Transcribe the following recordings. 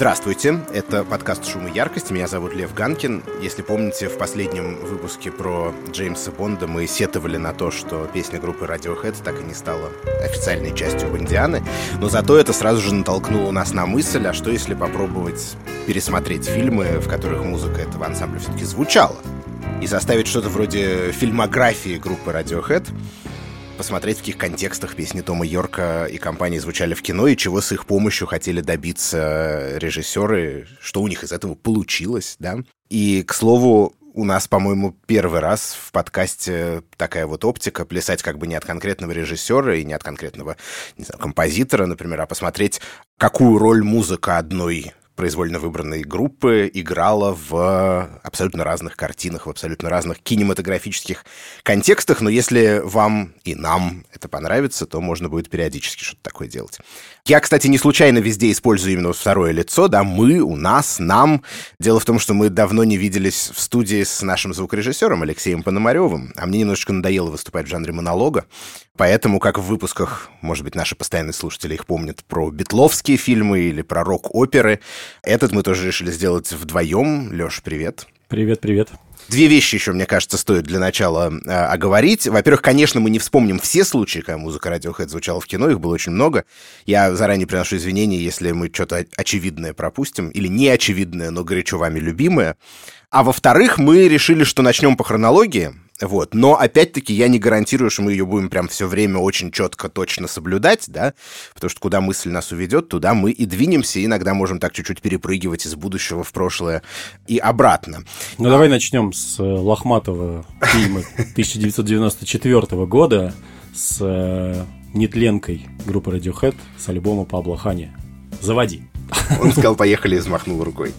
Здравствуйте, это подкаст «Шум и яркость». Меня зовут Лев Ганкин. Если помните, в последнем выпуске про Джеймса Бонда мы сетовали на то, что песня группы Radiohead так и не стала официальной частью Бондианы. Но зато это сразу же натолкнуло нас на мысль, а что если попробовать пересмотреть фильмы, в которых музыка этого ансамбля все-таки звучала? И составить что-то вроде фильмографии группы Radiohead — посмотреть, в каких контекстах песни Тома Йорка и компании звучали в кино, и чего с их помощью хотели добиться режиссеры, что у них из этого получилось, да. И, к слову, у нас, по-моему, первый раз в подкасте такая вот оптика, плясать как бы не от конкретного режиссера и не от конкретного, не знаю, композитора, например, а посмотреть, какую роль музыка одной произвольно выбранной группы играла в абсолютно разных картинах, в абсолютно разных кинематографических контекстах. Но если вам и нам это понравится, то можно будет периодически что-то такое делать. Я, кстати, не случайно везде использую именно второе лицо, да, мы, у нас, нам. Дело в том, что мы давно не виделись в студии с нашим звукорежиссером Алексеем Пономаревым, а мне немножечко надоело выступать в жанре монолога. Поэтому, как в выпусках, может быть, наши постоянные слушатели их помнят, про битловские фильмы или про рок-оперы, этот мы тоже решили сделать вдвоем. Леш, привет. Привет, привет. Две вещи еще, мне кажется, стоит для начала э, оговорить. Во-первых, конечно, мы не вспомним все случаи, когда музыка Radiohead звучала в кино, их было очень много. Я заранее приношу извинения, если мы что-то очевидное пропустим, или неочевидное, но горячо вами любимое. А во-вторых, мы решили, что начнем по хронологии, вот. Но, опять-таки, я не гарантирую, что мы ее будем прям все время очень четко, точно соблюдать, да, потому что куда мысль нас уведет, туда мы и двинемся, и иногда можем так чуть-чуть перепрыгивать из будущего в прошлое и обратно. Ну, а... давай начнем с э, лохматого фильма 1994 года с э, нетленкой группы Radiohead с альбома Пабло Хани. Заводи. Он сказал, поехали, и взмахнул рукой.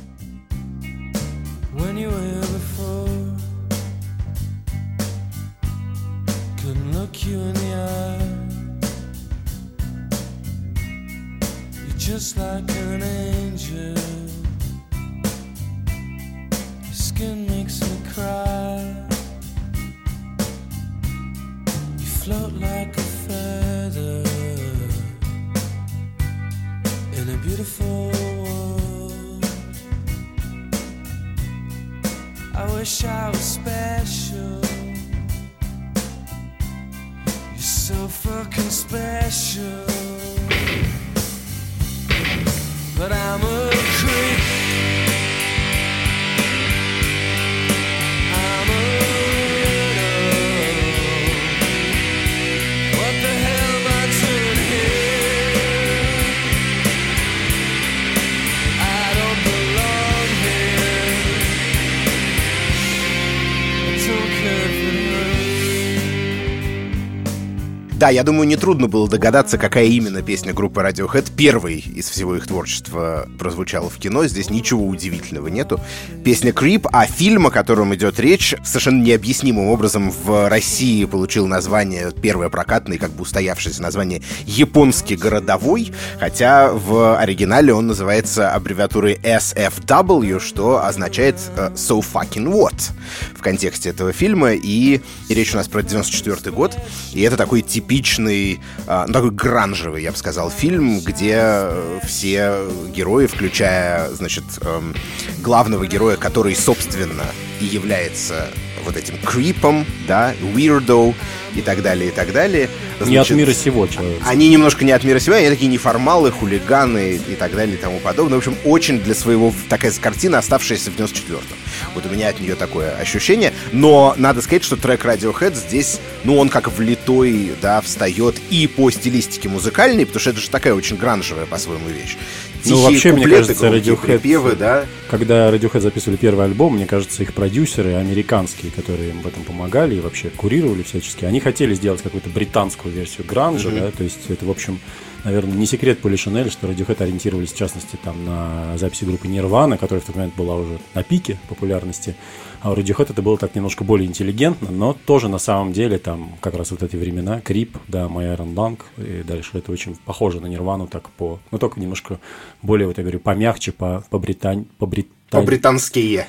Нетрудно было догадаться, какая именно песня группы Radiohead первой из всего их творчества прозвучала в кино. Здесь ничего удивительного нету. Песня Creep, а фильм, о котором идет речь, совершенно необъяснимым образом в России получил название, первое прокатное, как бы устоявшееся название «Японский городовой», хотя в оригинале он называется аббревиатурой SFW, что означает uh, «So fucking what» в контексте этого фильма, и, речь у нас про 94 год, и это такой тип типичный, а, ну, такой гранжевый, я бы сказал, фильм, где э, все герои, включая, значит, эм, главного героя, который, собственно, и является вот этим крипом, да, weirdo и так далее, и так далее. Значит, не от мира сего человек. Они немножко не от мира сего, они такие неформалы, хулиганы и так далее и тому подобное. В общем, очень для своего такая картина, оставшаяся в 94-м. Вот у меня от нее такое ощущение. Но надо сказать, что трек Radiohead здесь, ну, он как влитой, да, встает и по стилистике музыкальной, потому что это же такая очень гранжевая по-своему вещь. Тихие ну, вообще, куплеты, мне кажется, Radiohead, припевы, да? когда Radiohead записывали первый альбом, мне кажется, их продюсеры американские, которые им в этом помогали и вообще курировали всячески, они хотели сделать какую-то британскую версию гранжа, mm-hmm. да, то есть это, в общем, наверное, не секрет Поли Шанель, что Radiohead ориентировались, в частности, там, на записи группы Nirvana, которая в тот момент была уже на пике популярности. А у Radiohead это было так немножко более интеллигентно, но тоже на самом деле там как раз вот эти времена, Крип, да, Iron Lung, и дальше это очень похоже на Нирвану так по... Ну, только немножко более, вот я говорю, помягче, по, по, британь, по, брит, по-британские.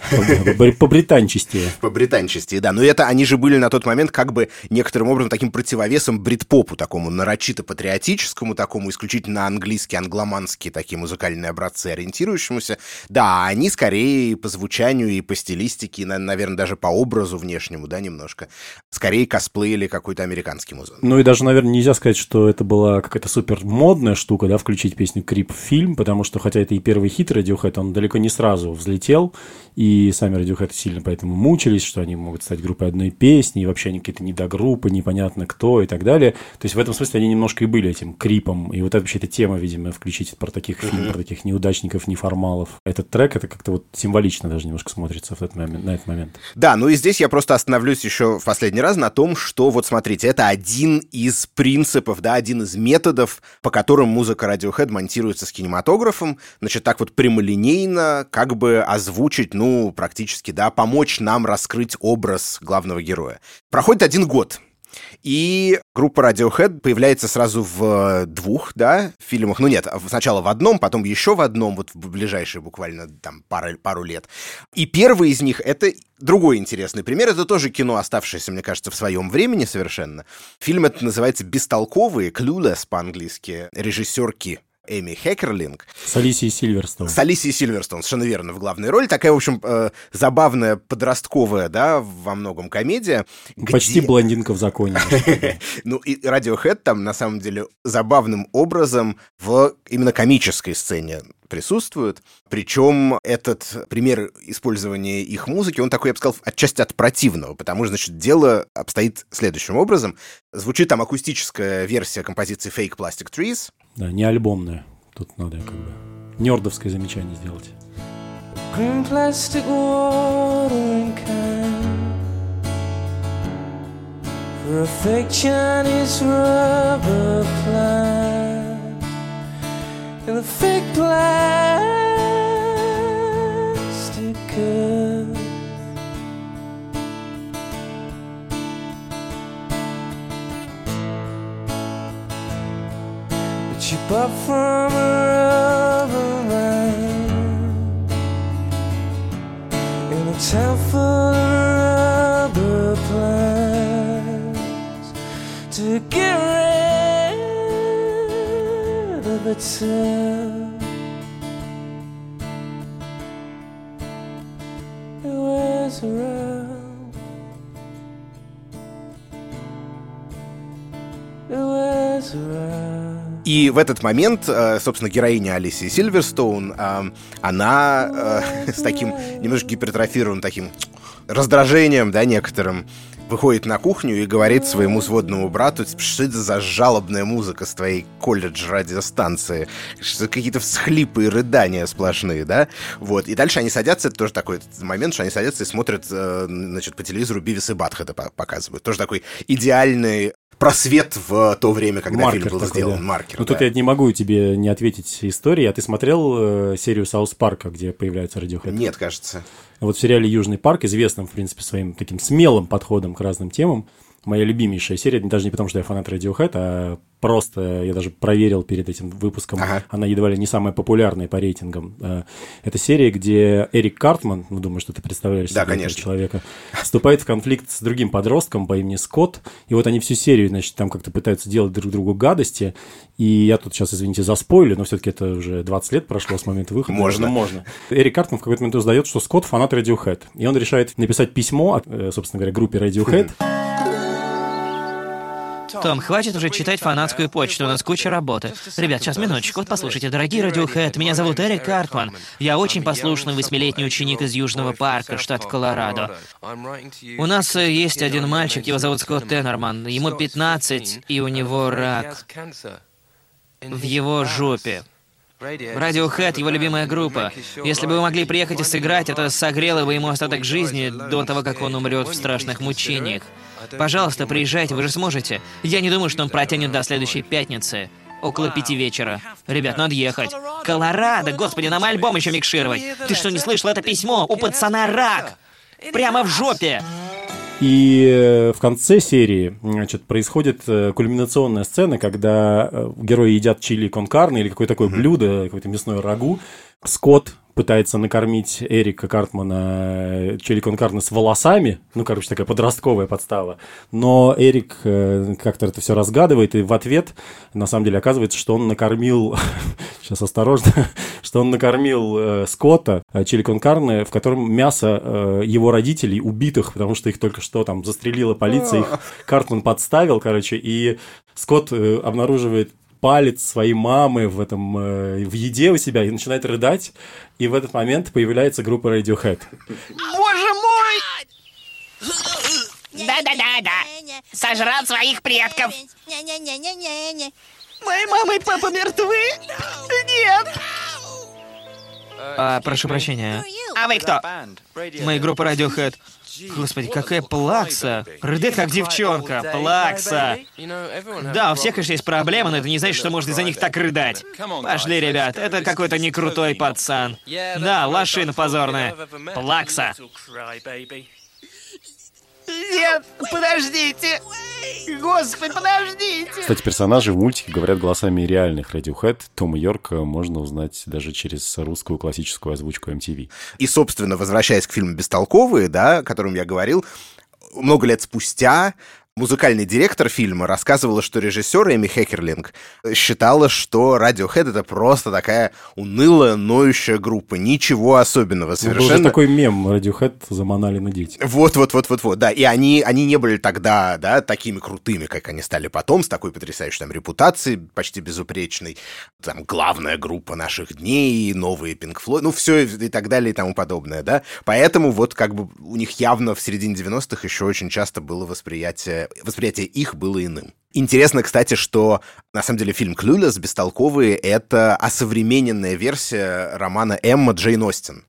По-британчестее. По-британчестее, да. Но это они же были на тот момент как бы некоторым образом таким противовесом брит-попу, такому нарочито патриотическому, такому исключительно английский, англоманские такие музыкальные образцы, ориентирующемуся. Да, они скорее по звучанию и по стилистике, наверное, даже по образу внешнему, да, немножко, скорее косплеили какой-то американский музык. Ну и даже, наверное, нельзя сказать, что это была какая-то супер модная штука, да, включить песню «Крип» в фильм, потому что, хотя это и первый хит Radiohead, он далеко не сразу взлетел взлетел, и сами Radiohead сильно поэтому мучились, что они могут стать группой одной песни, и вообще они какие-то недогруппы, непонятно кто и так далее. То есть в этом смысле они немножко и были этим крипом, и вот это вообще эта тема, видимо, включить про таких фильм, про таких неудачников, неформалов. Этот трек, это как-то вот символично даже немножко смотрится в этот момент, на этот момент. Да, ну и здесь я просто остановлюсь еще в последний раз на том, что вот смотрите, это один из принципов, да, один из методов, по которым музыка Radiohead монтируется с кинематографом, значит, так вот прямолинейно, как бы озвучить, ну, практически, да, помочь нам раскрыть образ главного героя. Проходит один год, и группа Radiohead появляется сразу в двух, да, фильмах. Ну нет, сначала в одном, потом еще в одном, вот в ближайшие буквально там пару, пару лет. И первый из них — это другой интересный пример. Это тоже кино, оставшееся, мне кажется, в своем времени совершенно. Фильм это называется «Бестолковые», «Clueless» по-английски, режиссерки Эми Хекерлинг. С Алисией Сильверстон. С Алисией Сильверстон, совершенно верно, в главной роли. Такая, в общем, э, забавная, подростковая, да, во многом комедия. Почти где... блондинка в законе. Ну, и Radiohead там, на самом деле, забавным образом в именно комической сцене присутствует. Причем этот пример использования их музыки, он такой, я бы сказал, отчасти от противного, потому что, значит, дело обстоит следующим образом. Звучит там акустическая версия композиции Fake Plastic Trees, да, не альбомная. Тут надо как бы нердовское замечание сделать. Green plastic watering can For a fake Chinese rubber plant And the fake plastic cup cheap up from a rubber man in a town full of rubber plants to get rid of itself. It was around. It was around. И в этот момент, э, собственно, героиня Алисии Сильверстоун, э, она э, с таким немножко гипертрофированным таким раздражением, да, некоторым, выходит на кухню и говорит своему сводному брату, что это за жалобная музыка с твоей колледж-радиостанции, что какие-то всхлипы и рыдания сплошные, да, вот, и дальше они садятся, это тоже такой момент, что они садятся и смотрят, значит, по телевизору Бивис и Батхеда показывают, тоже такой идеальный просвет в то время, когда маркер фильм был такой, сделан. Да. Маркер. Ну, да. тут я не могу тебе не ответить истории. А ты смотрел э, серию Саус Парка, где появляется Radiohead? Нет, кажется. Вот в сериале Южный парк, известным, в принципе, своим таким смелым подходом к разным темам, моя любимейшая серия, даже не потому, что я фанат Radiohead, а просто я даже проверил перед этим выпуском, ага. она едва ли не самая популярная по рейтингам. Э, это серия, где Эрик Картман, ну, думаю, что ты представляешь да, себе конечно. человека, вступает в конфликт с другим подростком по имени Скотт, и вот они всю серию, значит, там как-то пытаются делать друг другу гадости, и я тут сейчас, извините, за спойлер, но все-таки это уже 20 лет прошло с момента выхода. Можно. можно. Эрик Картман в какой-то момент узнает, что Скотт фанат Radiohead, и он решает написать письмо, э, собственно говоря, группе Radiohead, том, хватит уже читать фанатскую почту, у нас куча работы. Ребят, сейчас минуточку, вот послушайте, дорогие Radiohead, меня зовут Эрик Картман. Я очень послушный восьмилетний ученик из Южного парка, штат Колорадо. У нас э, есть один мальчик, его зовут Скотт Теннерман. Ему 15, и у него рак в его жопе. Radiohead — его любимая группа. Если бы вы могли приехать и сыграть, это согрело бы ему остаток жизни до того, как он умрет в страшных мучениях. Пожалуйста, приезжайте, вы же сможете. Я не думаю, что он протянет до следующей пятницы. Около пяти вечера. Ребят, надо ехать. Колорадо, господи, нам альбом еще микшировать. Ты что, не слышал это письмо? У пацана рак! Прямо в жопе! И э, в конце серии значит, происходит э, кульминационная сцена, когда э, герои едят чили конкарны или какое-то такое блюдо, какое-то мясное рагу. Скотт пытается накормить Эрика Картмана челикон Карна с волосами, ну, короче, такая подростковая подстава, но Эрик э, как-то это все разгадывает, и в ответ, на самом деле, оказывается, что он накормил, сейчас осторожно, что он накормил э, Скотта э, челикон Карны, в котором мясо э, его родителей убитых, потому что их только что там застрелила полиция, их Картман подставил, короче, и Скотт э, обнаруживает палец своей мамы в этом э, в еде у себя и начинает рыдать. И в этот момент появляется группа Radiohead. Боже мой! Да-да-да-да. Сожрал своих предков. Мои мама и папа мертвы? Нет. А, прошу прощения. А вы кто? Мы группа Radiohead. Господи, какая плакса. Рыдает как девчонка. Плакса. Да, у всех, конечно, есть проблемы, но это не значит, что можно из-за них так рыдать. Пошли, ребят, это какой-то некрутой пацан. Да, лошина позорная. Плакса. Нет, подождите! Господи, подождите! Кстати, персонажи в мультике говорят голосами реальных Radiohead. Тома Йорка можно узнать даже через русскую классическую озвучку MTV. И, собственно, возвращаясь к фильму «Бестолковые», да, о котором я говорил, много лет спустя Музыкальный директор фильма рассказывала, что режиссер Эми Хекерлинг считала, что Radiohead это просто такая унылая, ноющая группа. Ничего особенного совершенно. Ну, был же такой мем Radiohead заманали на дети. Вот-вот-вот-вот-вот, да. И они, они не были тогда, да, такими крутыми, как они стали потом, с такой потрясающей там репутацией, почти безупречной. Там главная группа наших дней, новые Pink Floyd, ну все и так далее и тому подобное, да. Поэтому вот как бы у них явно в середине 90-х еще очень часто было восприятие восприятие их было иным. Интересно, кстати, что на самом деле фильм «Клюлес. Бестолковые» — это осовремененная версия романа Эмма Джейн Остин.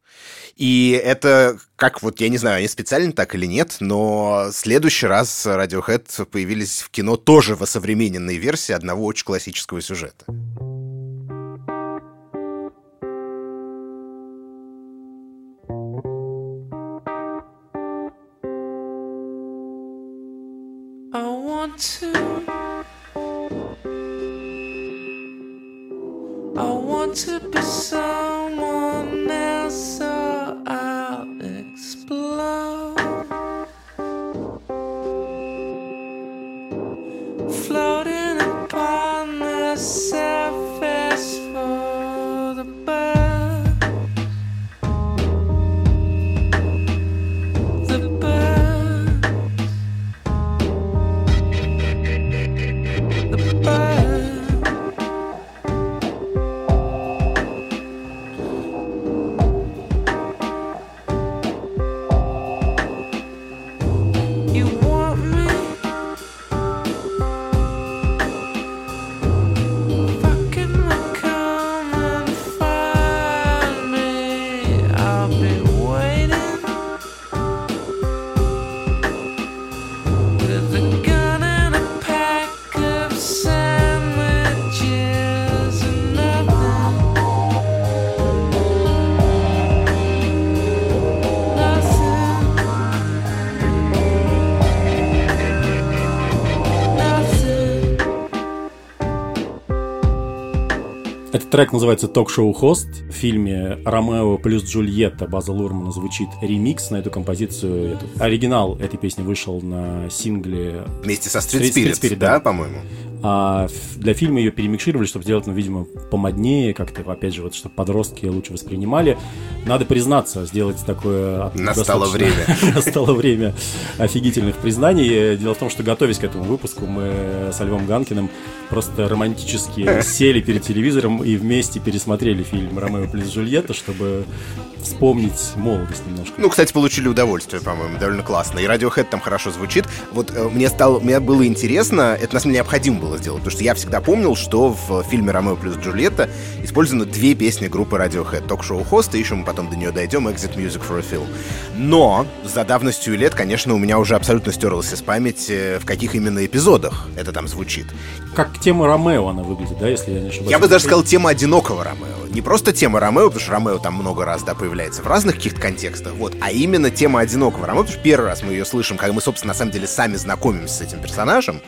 И это, как вот, я не знаю, они специально так или нет, но в следующий раз Radiohead появились в кино тоже в осовремененной версии одного очень классического сюжета. I want to be someone Трек называется «Ток-шоу Хост». В фильме «Ромео плюс Джульетта» База Лурмана звучит ремикс на эту композицию. Оригинал этой песни вышел на сингле... Вместе со Street Spirit, Street Spirit да, да, по-моему? А для фильма ее перемикшировали, чтобы сделать, ну, видимо, помоднее, как-то, опять же, вот, чтобы подростки лучше воспринимали. Надо признаться, сделать такое... Настало время. Настало время офигительных признаний. Дело в том, что, готовясь к этому выпуску, мы с Львом Ганкиным просто романтически сели перед телевизором и вместе пересмотрели фильм «Ромео плюс Джульетта», чтобы вспомнить молодость немножко. Ну, кстати, получили удовольствие, по-моему, довольно классно. И Radiohead там хорошо звучит. Вот э, мне стало, мне было интересно, это на самом деле необходимо было сделать, потому что я всегда помнил, что в фильме «Ромео плюс Джульетта» использованы две песни группы Radiohead. Ток-шоу «Хост», и еще мы потом до нее дойдем, «Exit Music for a Film». Но за давностью лет, конечно, у меня уже абсолютно стерлось из памяти, в каких именно эпизодах это там звучит. Как тема Ромео она выглядит, да, если я не ошибаюсь. Я бы даже сказал тема одинокого Ромео. Не просто тема Ромео, потому что Ромео там много раз, да, появляется в разных каких-то контекстах, вот, а именно тема одинокого Ромео, потому что первый раз мы ее слышим, когда мы, собственно, на самом деле сами знакомимся с этим персонажем,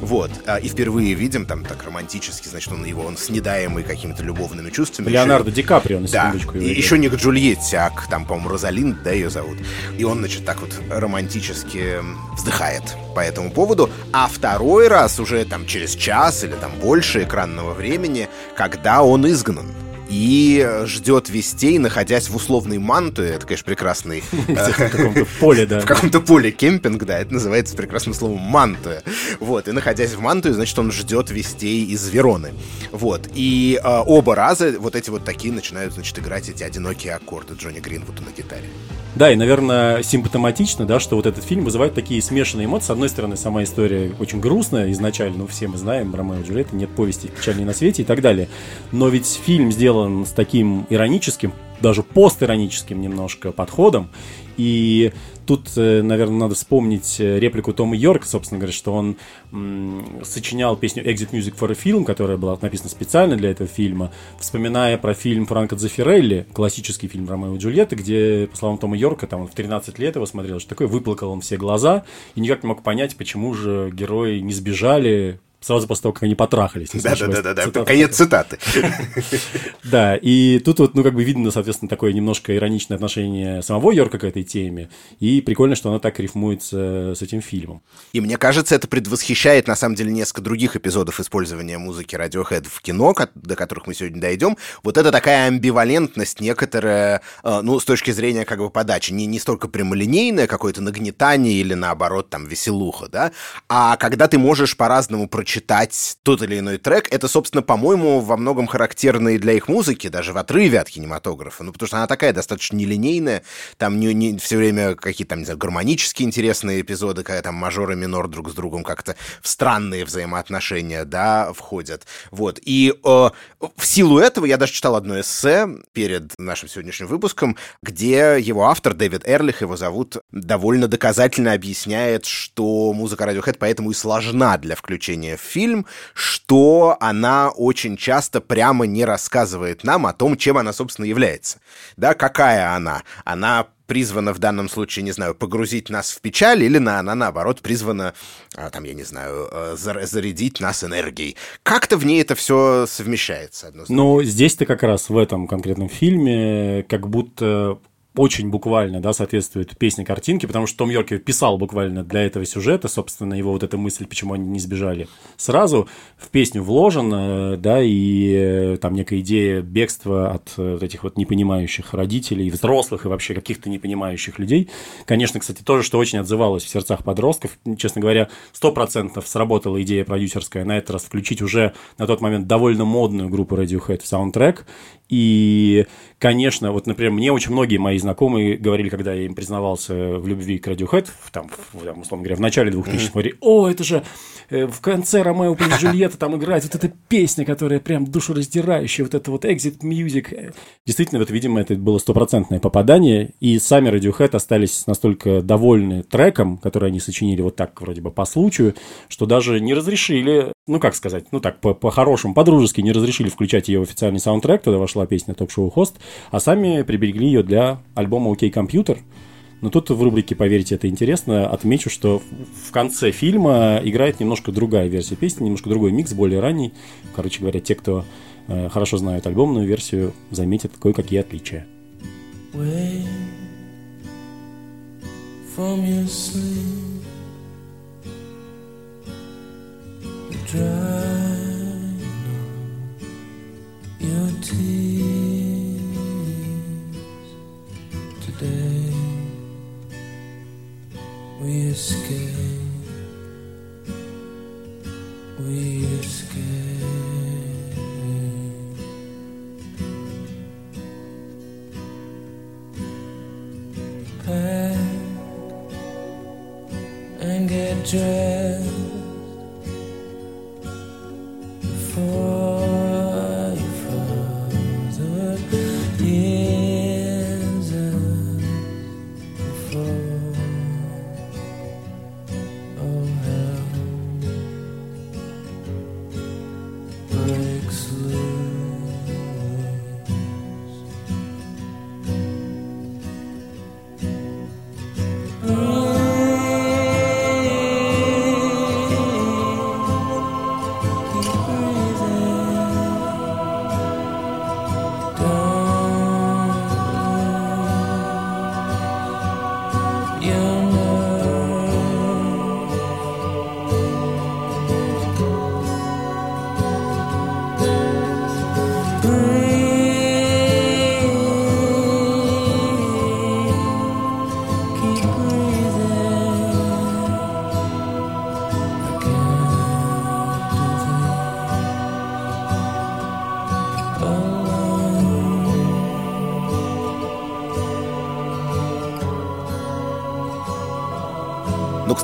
вот, а, и впервые видим там так романтически, значит, он его, он снедаемый какими-то любовными чувствами. Леонардо еще... Ди Каприо, на да, и еще не к Джульетте, а к, там, по-моему, Розалинд, да, ее зовут. И он, значит, так вот романтически вздыхает по этому поводу, а второй раз уже там через час или там больше экранного времени, когда он изгнан и ждет вестей, находясь в условной мантуе. Это, конечно, прекрасный... Э, в каком-то поле, да. В каком-то поле кемпинг, да, это называется прекрасным словом мантуя. Вот, и находясь в мантуе, значит, он ждет вестей из Вероны. Вот, и э, оба раза вот эти вот такие начинают, значит, играть эти одинокие аккорды Джонни Гринвуда на гитаре. Да, и, наверное, симптоматично, да, что вот этот фильм вызывает такие смешанные эмоции. С одной стороны, сама история очень грустная изначально, ну, все мы знаем, Ромео и Джульетта, нет повести печальней на свете и так далее. Но ведь фильм сделан с таким ироническим, даже постироническим немножко подходом, и тут, э, наверное, надо вспомнить э, реплику Тома Йорка, собственно говоря, что он сочинял песню Exit Music for a Film, которая была написана специально для этого фильма, вспоминая про фильм Франко Дзефирелли, классический фильм Ромео и Джульетта, где, по словам Тома Йорка, там он в 13 лет его смотрел, что такое, выплакал он все глаза и никак не мог понять, почему же герои не сбежали, сразу после того, как они потрахались. Да-да-да, конец цитаты. Да, и тут вот, ну, как бы видно, соответственно, такое немножко ироничное отношение самого Йорка к этой теме, и прикольно, что она так рифмуется с этим фильмом. И мне кажется, это предвосхищает, на самом деле, несколько других эпизодов использования музыки Radiohead в кино, до которых мы сегодня дойдем. Вот это такая амбивалентность некоторая, э, ну, с точки зрения, как бы, подачи, не, не столько прямолинейное какое-то нагнетание или, наоборот, там, веселуха, да, а когда ты можешь по-разному прочитать читать тот или иной трек, это, собственно, по-моему, во многом характерно и для их музыки, даже в отрыве от кинематографа. Ну, потому что она такая достаточно нелинейная, там не, не все время какие-то там, не знаю, гармонически интересные эпизоды, когда там мажор и минор друг с другом как-то в странные взаимоотношения, да, входят. Вот. И э, в силу этого я даже читал одно эссе перед нашим сегодняшним выпуском, где его автор, Дэвид Эрлих, его зовут, довольно доказательно объясняет, что музыка Radiohead поэтому и сложна для включения фильм, что она очень часто прямо не рассказывает нам о том, чем она, собственно, является. Да, какая она? Она призвана в данном случае, не знаю, погрузить нас в печаль, или на, она, наоборот, призвана, а, там, я не знаю, э, зарядить нас энергией. Как-то в ней это все совмещается. Ну, здесь-то как раз в этом конкретном фильме как будто очень буквально, да, соответствует песне картинке, потому что Том Йорки писал буквально для этого сюжета, собственно, его вот эта мысль, почему они не сбежали, сразу в песню вложен, да, и э, там некая идея бегства от э, этих вот непонимающих родителей, взрослых и вообще каких-то непонимающих людей. Конечно, кстати, тоже, что очень отзывалось в сердцах подростков, честно говоря, сто процентов сработала идея продюсерская на этот раз включить уже на тот момент довольно модную группу Radiohead в саундтрек, и, конечно, вот, например, мне очень многие мои знакомые говорили, когда я им признавался в любви к Radiohead, там, там условно говоря, в начале 2000-х, говорили, о, это же э, в конце Ромео плюс Джульетта там играет вот эта песня, которая прям душераздирающая, вот это вот Exit Music. Действительно, вот, видимо, это было стопроцентное попадание, и сами Radiohead остались настолько довольны треком, который они сочинили вот так вроде бы по случаю, что даже не разрешили, ну, как сказать, ну, так, по-хорошему, по по-дружески не разрешили включать ее в официальный саундтрек, туда вошла песня ток-шоу «Хост», а сами приберегли ее для альбома «Окей, компьютер». Но тут в рубрике «Поверьте, это интересно» отмечу, что в конце фильма играет немножко другая версия песни, немножко другой микс, более ранний. Короче говоря, те, кто э, хорошо знают альбомную версию, заметят кое-какие отличия. From your sleep, dry your tears. We escape, we escape. Pack and get dressed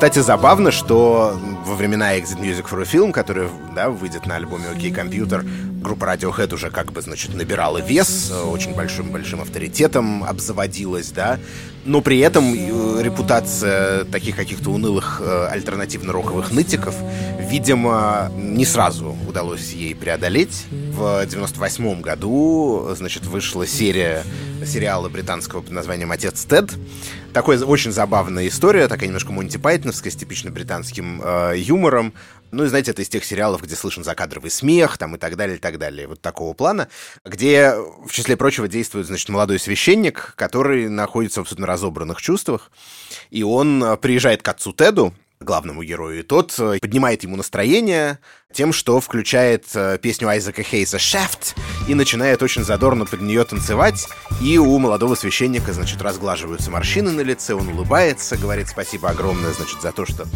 кстати, забавно, что во времена Exit Music for a Film, который, да, выйдет на альбоме OK Computer, группа Radiohead уже как бы, значит, набирала вес, очень большим-большим авторитетом обзаводилась, да, но при этом э, репутация таких каких-то унылых э, альтернативно-роковых нытиков, видимо, не сразу удалось ей преодолеть. В 98 году, значит, вышла серия сериала британского под названием «Отец Тед». Такой очень забавная история, такая немножко Монти Пайтоновская, с типично британским э, юмором. Ну, и знаете, это из тех сериалов, где слышен закадровый смех, там, и так далее, и так далее. Вот такого плана, где, в числе прочего, действует, значит, молодой священник, который находится в абсолютно разобранных чувствах, и он э, приезжает к отцу Теду, главному герою, и тот э, поднимает ему настроение тем, что включает э, песню Айзека Хейса «Shaft» и начинает очень задорно под нее танцевать, и у молодого священника, значит, разглаживаются морщины на лице, он улыбается, говорит спасибо огромное, значит, за то, что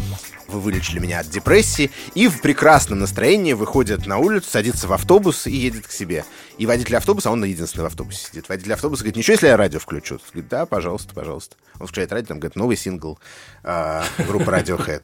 вы вылечили меня от депрессии, и в прекрасном настроении выходит на улицу, садится в автобус и едет к себе. И водитель автобуса, а он единственный в автобусе сидит, водитель автобуса говорит, ничего, если я радио включу? Говорит, да, пожалуйста, пожалуйста. Он включает радио, там говорит, новый сингл э, группы Radiohead.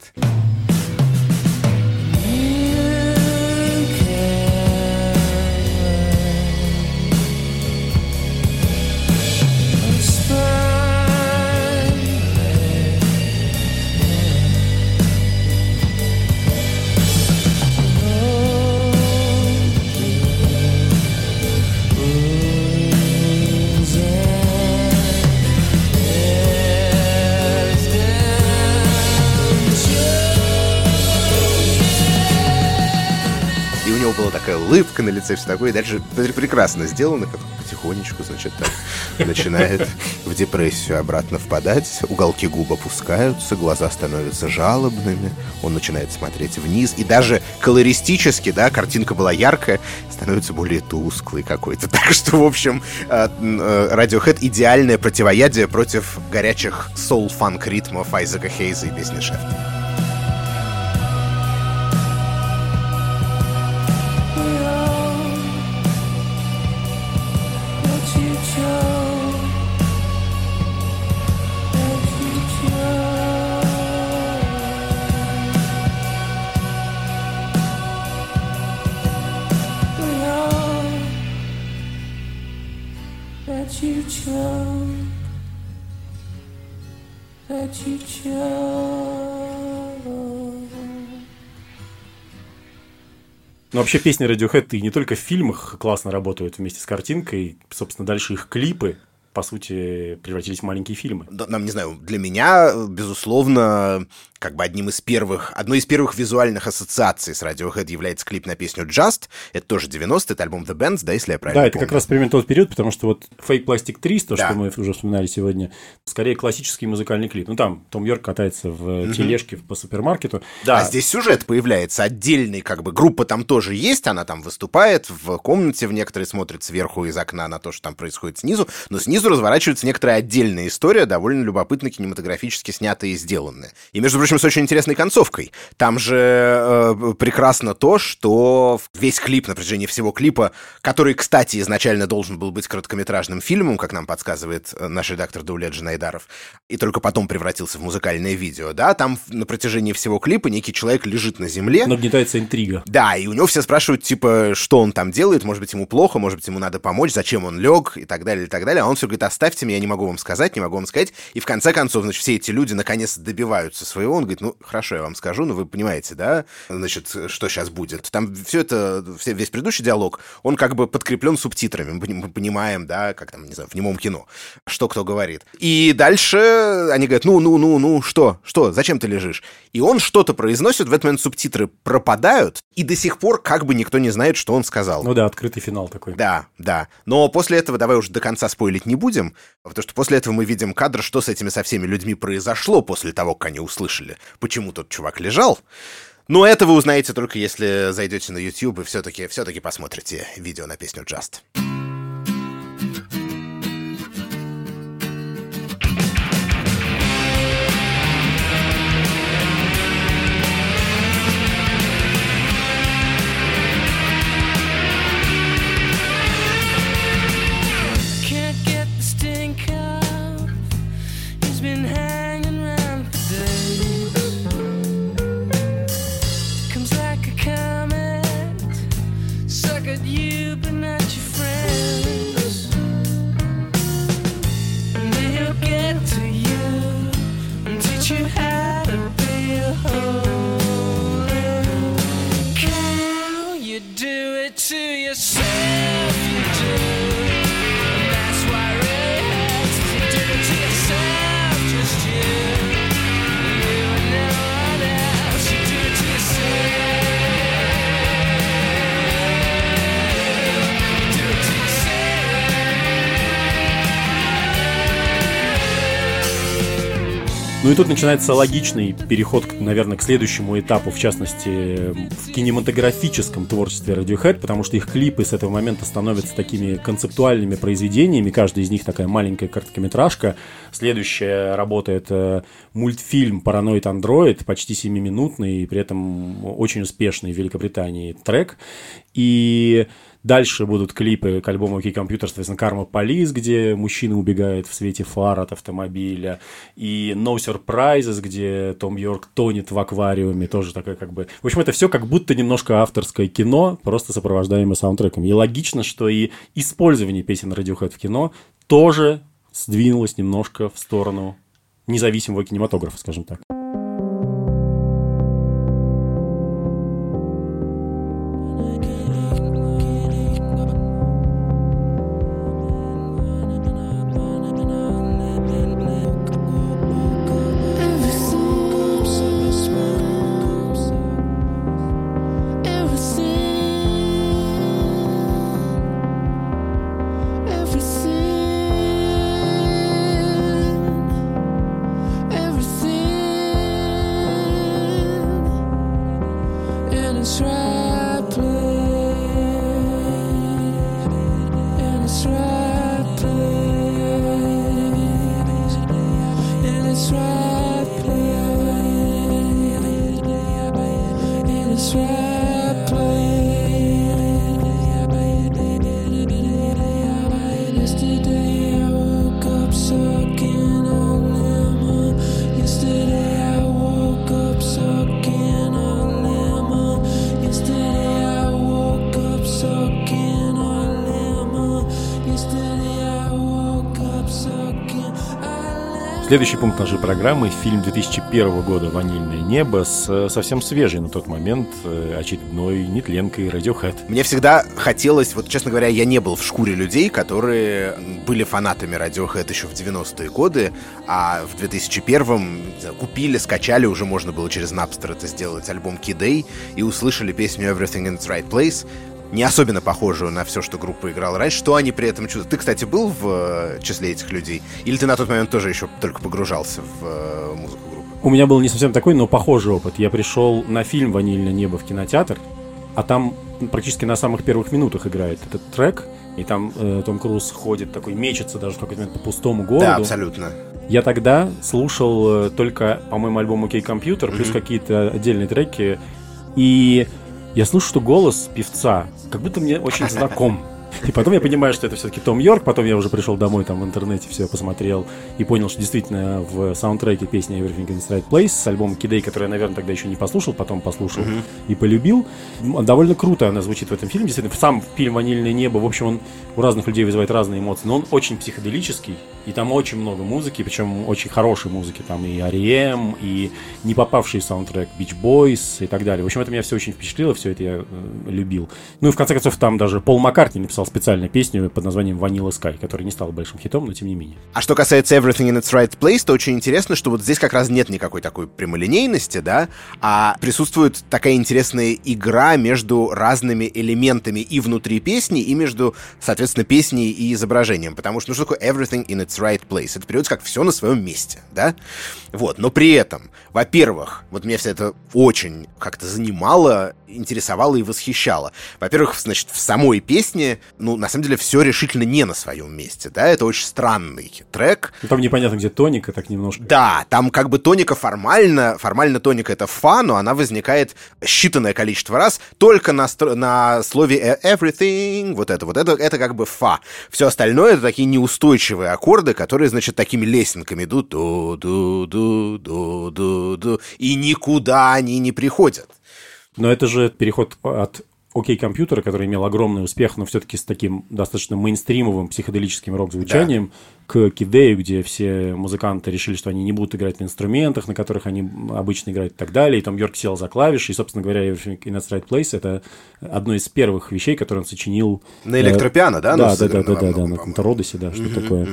Такая улыбка на лице, все такое. И дальше прекрасно сделано, как потихонечку, значит, так начинает в депрессию обратно впадать. Уголки губ опускаются, глаза становятся жалобными. Он начинает смотреть вниз. И даже колористически, да, картинка была яркая, становится более тусклой какой-то. Так что, в общем, э, э, Radiohead идеальное противоядие против горячих соул-фанк ритмов Айзека Хейза и песни Шефта. Но вообще песни Radiohead и не только в фильмах классно работают вместе с картинкой. Собственно, дальше их клипы по сути, превратились в маленькие фильмы. Нам, не знаю, для меня, безусловно, как бы одним из первых, одной из первых визуальных ассоциаций с Radiohead является клип на песню Just. Это тоже 90 это альбом The Bands, да, если я правильно Да, это как раз примерно тот период, потому что вот Fake Plastic 300, да. что мы уже вспоминали сегодня, скорее классический музыкальный клип. Ну, там Том Йорк катается в mm-hmm. тележке по супермаркету. Да. А здесь сюжет появляется отдельный, как бы, группа там тоже есть, она там выступает в комнате, в некоторые смотрят сверху из окна на то, что там происходит снизу, но снизу разворачивается некоторая отдельная история, довольно любопытно кинематографически снятая и сделанная. И, между прочим, общем, с очень интересной концовкой. Там же э, прекрасно то, что весь клип на протяжении всего клипа, который, кстати, изначально должен был быть короткометражным фильмом, как нам подсказывает э, наш редактор Даулет Джанайдаров, и только потом превратился в музыкальное видео, да, там на протяжении всего клипа некий человек лежит на земле. Нагнетается интрига. Да, и у него все спрашивают, типа, что он там делает, может быть, ему плохо, может быть, ему надо помочь, зачем он лег, и так далее, и так далее. А он все говорит, оставьте меня, я не могу вам сказать, не могу вам сказать. И в конце концов, значит, все эти люди наконец добиваются своего. Он говорит, ну, хорошо, я вам скажу, но вы понимаете, да, значит, что сейчас будет. Там все это, все, весь предыдущий диалог, он как бы подкреплен субтитрами. Мы понимаем, да, как там, не знаю, в немом кино, что кто говорит. И дальше они говорят, ну, ну, ну, ну, что, что, зачем ты лежишь? И он что-то произносит, в этот момент субтитры пропадают, и до сих пор как бы никто не знает, что он сказал. Ну да, открытый финал такой. Да, да. Но после этого давай уже до конца спойлить не будем, потому что после этого мы видим кадр, что с этими со всеми людьми произошло после того, как они услышали почему тот чувак лежал. Но это вы узнаете только если зайдете на YouTube и все-таки все посмотрите видео на песню Just. И тут начинается логичный переход, наверное, к следующему этапу, в частности, в кинематографическом творчестве Radiohead, потому что их клипы с этого момента становятся такими концептуальными произведениями, каждый из них такая маленькая короткометражка. Следующая работа — это мультфильм «Параноид Андроид», почти 7-минутный, и при этом очень успешный в Великобритании трек. И Дальше будут клипы к альбому OK Computer, соответственно, Karma Police, где мужчина убегает в свете фар от автомобиля. И No Surprises, где Том Йорк тонет в аквариуме, тоже такая как бы... В общем, это все как будто немножко авторское кино, просто сопровождаемое саундтреками. И логично, что и использование песен Radiohead в кино тоже сдвинулось немножко в сторону независимого кинематографа, скажем так. Следующий пункт нашей программы – фильм 2001 года «Ванильное небо» с э, совсем свежей на тот момент э, очередной нетленкой Radiohead. Мне всегда хотелось, вот честно говоря, я не был в шкуре людей, которые были фанатами Radiohead еще в 90-е годы, а в 2001-м купили, скачали, уже можно было через Napster это сделать, альбом Kid и услышали песню «Everything in its Right Place», не особенно похожую на все, что группа играла раньше. Что они при этом чувствуют? Ты, кстати, был в э, числе этих людей? Или ты на тот момент тоже еще только погружался в э, музыку группы? У меня был не совсем такой, но похожий опыт. Я пришел на фильм «Ванильное небо» в кинотеатр, а там практически на самых первых минутах играет этот трек, и там э, Том Круз ходит такой, мечется даже в какой-то момент по пустому городу. Да, абсолютно. Я тогда слушал э, только, по-моему, альбом «Окей, компьютер», плюс mm-hmm. какие-то отдельные треки, и я слышу, что голос певца как будто мне очень знаком. И потом я понимаю, что это все-таки Том Йорк. Потом я уже пришел домой там в интернете, все посмотрел и понял, что действительно в саундтреке песня Everything in the Right Place с альбома Кидей, который я, наверное, тогда еще не послушал, потом послушал uh-huh. и полюбил. Довольно круто она звучит в этом фильме. Действительно, сам фильм «Ванильное небо», в общем, он у разных людей вызывает разные эмоции, но он очень психоделический, и там очень много музыки, причем очень хорошей музыки. Там и R.E.M., и не попавший в саундтрек Beach Boys и так далее. В общем, это меня все очень впечатлило, все это я э, любил. Ну и в конце концов, там даже Пол Маккартни написал специальную песню под названием Vanilla Sky, которая не стала большим хитом, но тем не менее. А что касается Everything in its Right Place, то очень интересно, что вот здесь как раз нет никакой такой прямолинейности, да, а присутствует такая интересная игра между разными элементами и внутри песни, и между, соответственно, песней и изображением. Потому что, ну что такое Everything in its right place. Это переводится как все на своем месте, да? Вот, но при этом, во-первых, вот меня все это очень как-то занимало, интересовало и восхищало. Во-первых, значит, в самой песне, ну, на самом деле, все решительно не на своем месте, да? Это очень странный трек. Ну, там непонятно, где тоника, так немножко. Да, там как бы тоника формально, формально тоника это фа, но она возникает считанное количество раз только на, на слове everything, вот это, вот это, это как бы фа. Все остальное это такие неустойчивые аккорды, аккорды, которые, значит, такими лесенками идут, ду ду ду ду ду ду и никуда они не приходят. Но это же переход от окей компьютера, который имел огромный успех, но все-таки с таким достаточно мейнстримовым психоделическим рок-звучанием, да. к Кидею, где все музыканты решили, что они не будут играть на инструментах, на которых они обычно играют и так далее. И там Йорк сел за клавиши, и, собственно говоря, In That's Right Place — это одно из первых вещей, которые он сочинил. На электропиано, да? Да, да, да, да, да, да, на Родосе, да, что такое.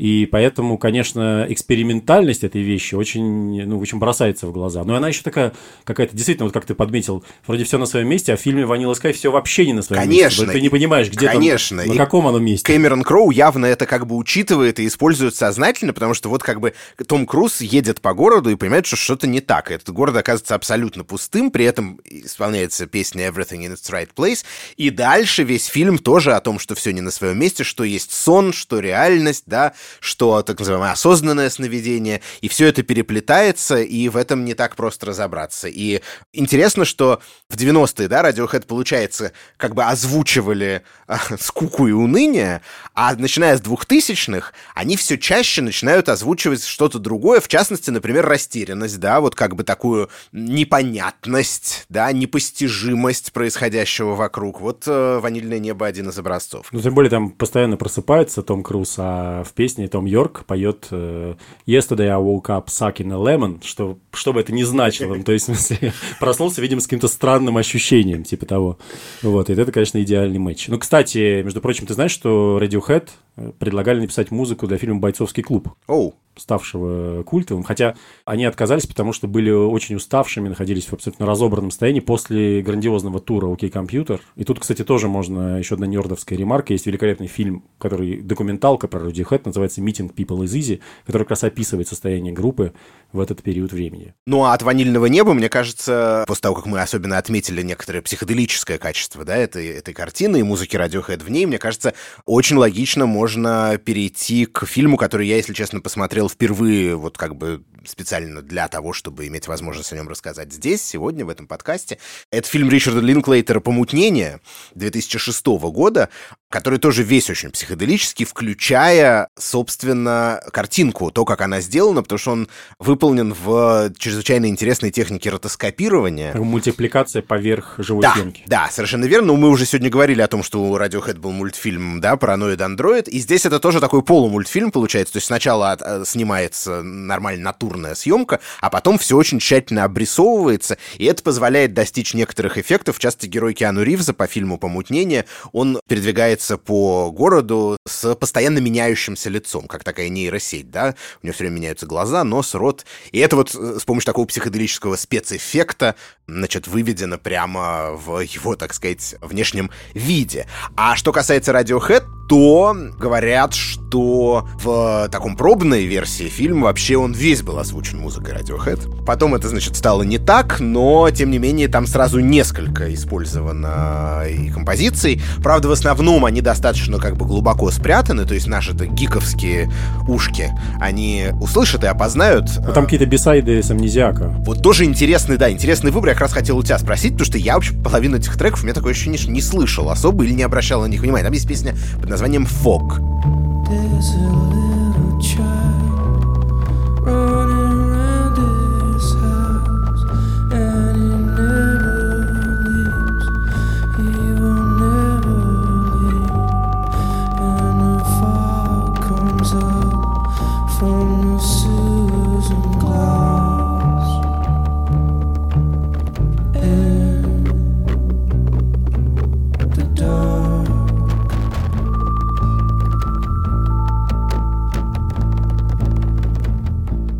И поэтому, конечно, экспериментальность этой вещи очень, ну, очень бросается в глаза. Но она еще такая какая-то, действительно, вот как ты подметил, вроде все на своем месте, а в фильме «Ванила Скай» все вообще не на своем конечно, месте. Ты не понимаешь, где конечно. там, на каком оно месте. Кэмерон Кроу явно это как бы учитывает и использует сознательно, потому что вот как бы Том Круз едет по городу и понимает, что что-то не так. Этот город оказывается абсолютно пустым, при этом исполняется песня «Everything in its right place», и дальше весь фильм тоже о том, что все не на своем месте, что есть сон, что реальность, да, что так называемое осознанное сновидение, и все это переплетается, и в этом не так просто разобраться. И интересно, что в 90-е, да, Radiohead, получается, как бы озвучивали э, скуку и уныние, а начиная с 2000-х, они все чаще начинают озвучивать что-то другое, в частности, например, растерянность, да, вот как бы такую непонятность, да, непостижимость происходящего вокруг. Вот э, «Ванильное небо» один из образцов. Ну, тем более там постоянно просыпается Том Круз, а в песне Том Йорк поет э, «Yesterday I woke up sucking a lemon», что, что бы это ни значило. То есть, в смысле, проснулся, видимо, с каким-то странным ощущением, типа того. Вот, и это, конечно, идеальный матч. Ну, кстати, между прочим, ты знаешь, что Radiohead предлагали написать музыку для фильма «Бойцовский клуб». Oh ставшего культовым, хотя они отказались, потому что были очень уставшими, находились в абсолютно разобранном состоянии после грандиозного тура «Окей, компьютер». И тут, кстати, тоже можно еще одна нердовская ремарка. Есть великолепный фильм, который документалка про Radiohead, называется «Meeting People is Easy», который как раз описывает состояние группы в этот период времени. Ну, а от «Ванильного неба», мне кажется, после того, как мы особенно отметили некоторое психоделическое качество да, этой, этой картины и музыки Radiohead в ней, мне кажется, очень логично можно перейти к фильму, который я, если честно, посмотрел впервые вот как бы специально для того, чтобы иметь возможность о нем рассказать здесь, сегодня, в этом подкасте. Это фильм Ричарда Линклейтера «Помутнение» 2006 года, который тоже весь очень психоделический, включая, собственно, картинку, то, как она сделана, потому что он выполнен в чрезвычайно интересной технике ротоскопирования. Мультипликация поверх живой да, пленки. Да, совершенно верно. Ну, мы уже сегодня говорили о том, что у Radiohead был мультфильм, да, «Параноид Андроид», и здесь это тоже такой полумультфильм получается, то есть сначала от, э, снимается нормально натурная съемка, а потом все очень тщательно обрисовывается, и это позволяет достичь некоторых эффектов. В частности, герой Киану Ривза по фильму «Помутнение», он передвигается по городу с постоянно меняющимся лицом, как такая нейросеть, да, у него все время меняются глаза, нос, рот, и это вот э, с помощью такого психоделического спецэффекта, значит, выведено прямо в его, так сказать, внешнем виде. А что касается Radiohead, то говорят, что в таком пробной версии фильма вообще он весь был озвучен музыкой Radiohead. Потом это, значит, стало не так, но, тем не менее, там сразу несколько использовано и композиций. Правда, в основном они достаточно как бы глубоко спрятаны, то есть наши-то гиковские ушки, они услышат и опознают. Ну, там какие-то бисайды с амнезиака. Вот тоже интересный, да, интересный выбор. Я как раз хотел у тебя спросить, потому что я вообще половину этих треков, у меня такое ощущение, что не слышал особо или не обращал на них внимания. Там есть песня под названием «Фог».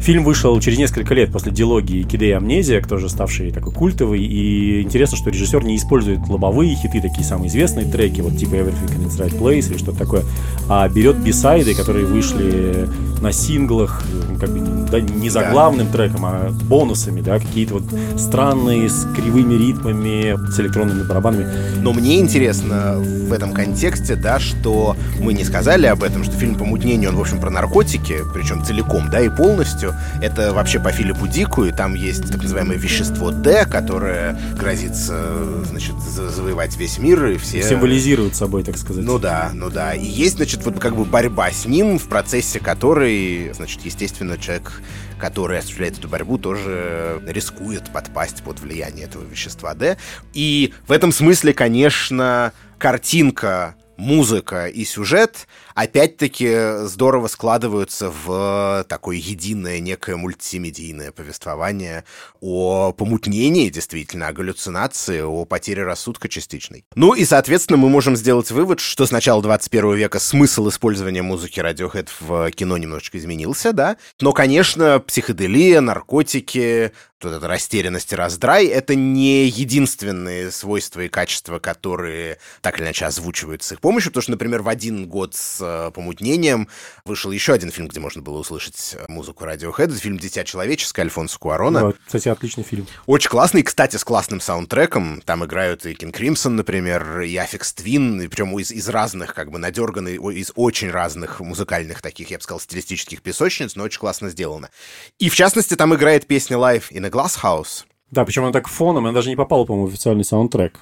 Фильм вышел через несколько лет после дилогии «Киде и амнезия», тоже ставший такой культовый, и интересно, что режиссер не использует лобовые хиты, такие самые известные треки, вот типа «Everything in its right place» или что-то такое, а берет бисайды, которые вышли на синглах, как бы да, не заглавным да. треком, а бонусами, да, какие-то вот странные с кривыми ритмами, с электронными барабанами. Но мне интересно в этом контексте, да, что мы не сказали об этом, что фильм «Помутнение», он, в общем, про наркотики, причем целиком, да, и полностью. Это вообще по Филиппу Дику, и там есть так называемое вещество D, которое грозится, значит, завоевать весь мир, и все... Символизирует собой, так сказать. Ну да, ну да. И есть, значит, вот как бы борьба с ним, в процессе которой, значит, естественно, человек который осуществляет эту борьбу, тоже рискует подпасть под влияние этого вещества D. И в этом смысле, конечно, картинка музыка и сюжет опять-таки здорово складываются в такое единое некое мультимедийное повествование о помутнении, действительно, о галлюцинации, о потере рассудка частичной. Ну и, соответственно, мы можем сделать вывод, что с начала 21 века смысл использования музыки Radiohead в кино немножечко изменился, да, но, конечно, психоделия, наркотики, вот эта растерянность и раздрай — это не единственные свойства и качества, которые так или иначе озвучиваются с их помощью, потому что, например, в один год с э, помутнением вышел еще один фильм, где можно было услышать э, музыку Radiohead. Это фильм «Дитя человеческое» Альфонса Куарона. Да, кстати, отличный фильм. Очень классный, кстати, с классным саундтреком. Там играют и King Crimson, например, и Aphex Twin, и причем из, из разных, как бы, надерганных, из очень разных музыкальных таких, я бы сказал, стилистических песочниц, но очень классно сделано. И, в частности, там играет песня «Life in a Glasshouse», да, причем она так фоном, она даже не попала, по-моему, в официальный саундтрек.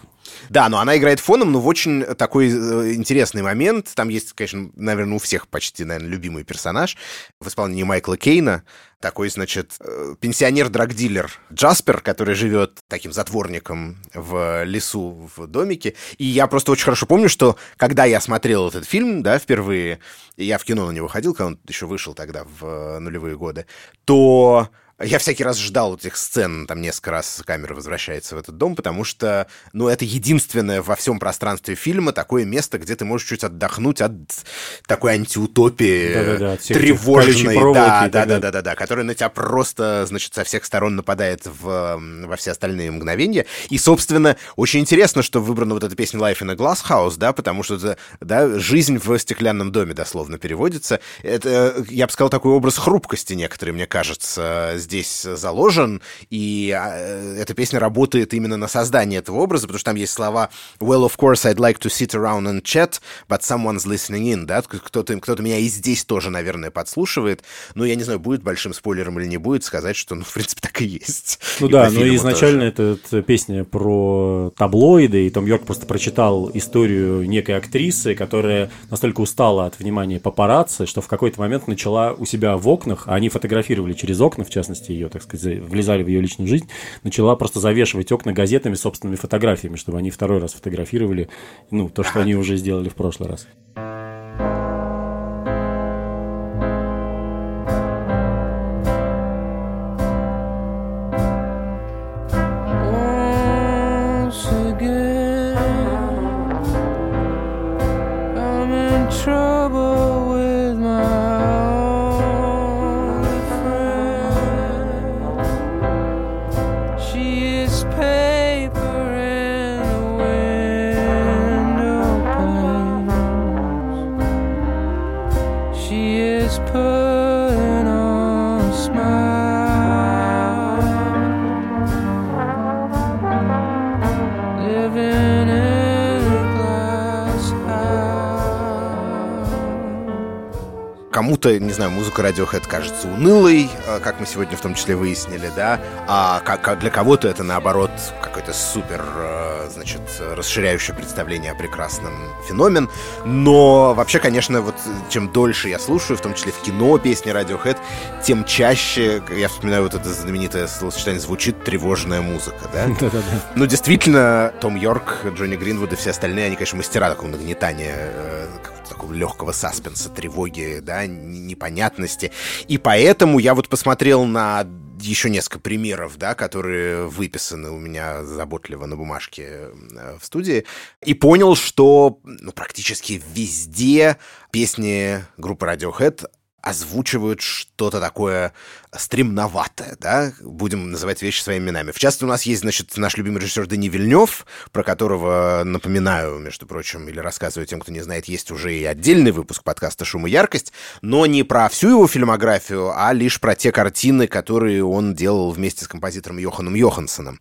Да, но она играет фоном, но в очень такой э, интересный момент. Там есть, конечно, наверное, у всех почти, наверное, любимый персонаж в исполнении Майкла Кейна. Такой, значит, э, пенсионер-драгдилер Джаспер, который живет таким затворником в лесу в домике. И я просто очень хорошо помню, что когда я смотрел этот фильм, да, впервые, я в кино на него ходил, когда он еще вышел тогда в э, нулевые годы, то я всякий раз ждал этих сцен, там несколько раз камера возвращается в этот дом, потому что, ну, это единственное во всем пространстве фильма такое место, где ты можешь чуть отдохнуть от такой антиутопии Да-да-да, тревожной, да, да, да, да, да, да, которая на тебя просто, значит, со всех сторон нападает в, во все остальные мгновения. И, собственно, очень интересно, что выбрана вот эта песня Life in a Glass House, да, потому что это, да, жизнь в стеклянном доме дословно переводится. Это, я бы сказал, такой образ хрупкости некоторый, мне кажется, здесь заложен, и а, эта песня работает именно на создание этого образа, потому что там есть слова «Well, of course, I'd like to sit around and chat, but someone's listening in», да, кто-то кто меня и здесь тоже, наверное, подслушивает, но я не знаю, будет большим спойлером или не будет сказать, что, ну, в принципе, так и есть. Ну и да, но изначально это, это песня про таблоиды, и Том Йорк просто прочитал историю некой актрисы, которая настолько устала от внимания папарацци, что в какой-то момент начала у себя в окнах, а они фотографировали через окна, в частности, частности ее, так сказать, влезали в ее личную жизнь, начала просто завешивать окна газетами собственными фотографиями, чтобы они второй раз фотографировали, ну, то, что они уже сделали в прошлый раз. Кому-то, не знаю, музыка Radiohead кажется унылой, а, как мы сегодня в том числе выяснили, да, а как для кого-то это, наоборот, какой-то супер, а, значит, расширяющее представление о прекрасном феномен. Но вообще, конечно, вот чем дольше я слушаю, в том числе в кино песни Radiohead, тем чаще я вспоминаю вот это знаменитое словосочетание «звучит тревожная музыка», да? Да-да-да. Ну, действительно, Том Йорк, Джонни Гринвуд и все остальные, они, конечно, мастера такого нагнетания э, такого легкого саспенса, тревоги, да, непонятности. И поэтому я вот посмотрел на еще несколько примеров, да, которые выписаны у меня заботливо на бумажке э, в студии, и понял, что ну, практически везде песни группы Radiohead озвучивают что-то такое стремноватое, да, будем называть вещи своими именами. В частности, у нас есть, значит, наш любимый режиссер Дани Вильнев, про которого, напоминаю, между прочим, или рассказываю тем, кто не знает, есть уже и отдельный выпуск подкаста «Шум и яркость», но не про всю его фильмографию, а лишь про те картины, которые он делал вместе с композитором Йоханом Йоханссоном.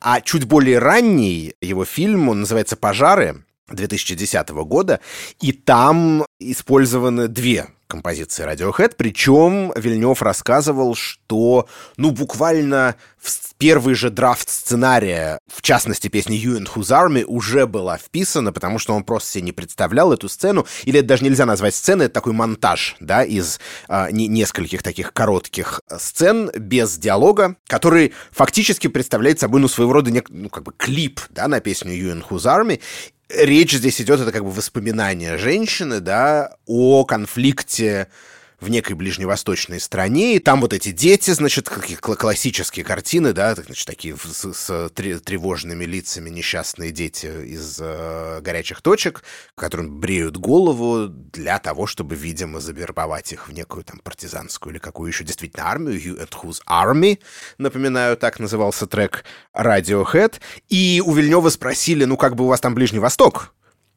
А чуть более ранний его фильм, он называется «Пожары», 2010 года, и там использованы две композиции Radiohead, причем Вильнев рассказывал, что, ну, буквально в первый же драфт сценария, в частности, песни You and Whose Army, уже была вписана, потому что он просто себе не представлял эту сцену, или это даже нельзя назвать сценой, это такой монтаж, да, из а, не, нескольких таких коротких сцен без диалога, который фактически представляет собой, ну, своего рода, нек, ну, как бы клип, да, на песню You and Whose Army, речь здесь идет, это как бы воспоминание женщины, да, о конфликте в некой ближневосточной стране, и там вот эти дети, значит, классические картины, да, значит, такие с, с тревожными лицами несчастные дети из э, горячих точек, которым бреют голову для того, чтобы, видимо, завербовать их в некую там партизанскую или какую еще действительно армию, You and Whose Army, напоминаю, так назывался трек Radiohead, и у Вильнева спросили, ну, как бы у вас там Ближний Восток,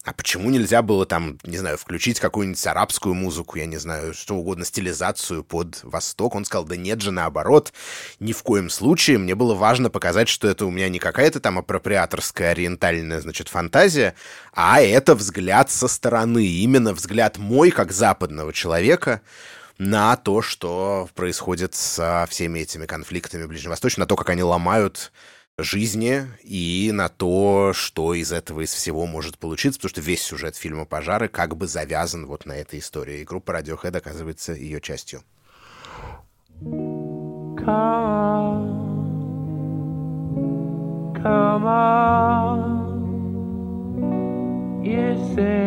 а почему нельзя было там, не знаю, включить какую-нибудь арабскую музыку, я не знаю, что угодно, стилизацию под Восток? Он сказал, да нет же, наоборот, ни в коем случае. Мне было важно показать, что это у меня не какая-то там апроприаторская ориентальная, значит, фантазия, а это взгляд со стороны, именно взгляд мой, как западного человека, на то, что происходит со всеми этими конфликтами Ближневосточно, на то, как они ломают жизни и на то, что из этого, из всего может получиться, потому что весь сюжет фильма «Пожары» как бы завязан вот на этой истории. И группа Radiohead оказывается ее частью. Come on, come on. You think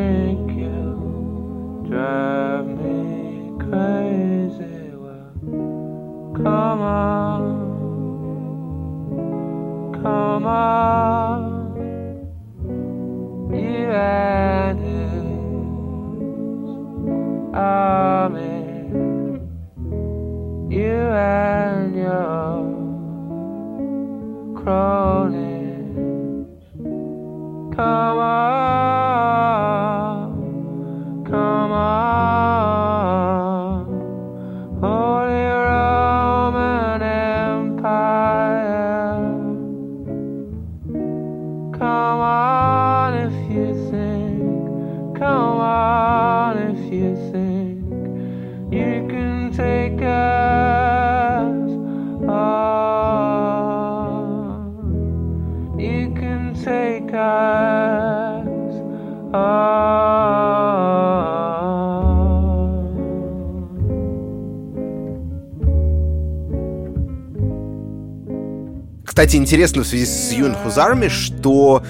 Кстати, интересно в связи с You and Whose Army, что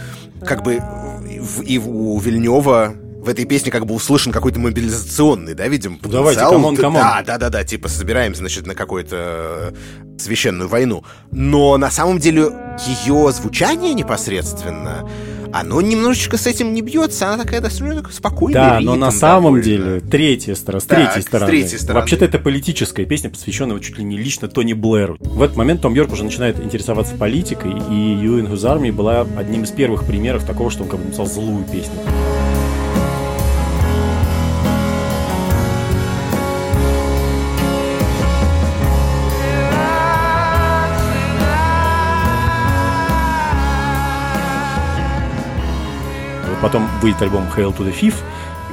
как бы и у Вильнева в этой песне как бы услышан какой-то мобилизационный, да, видим, потенциал. Давайте, come on, come on. Да, да, да, да, типа собираемся, значит, на какую-то священную войну. Но на самом деле ее звучание непосредственно оно немножечко с этим не бьется, она такая достаточно спокойная. Да, ритм, но на самом довольно. деле третья сторона, с так, третьей стороны. С третьей стороны. Вообще-то это политическая песня, посвященная чуть ли не лично Тони Блэру. В этот момент Том Йорк уже начинает интересоваться политикой, и Whose Army была одним из первых примеров такого, что он как бы написал злую песню. Потом выйдет альбом Hail to the Thief,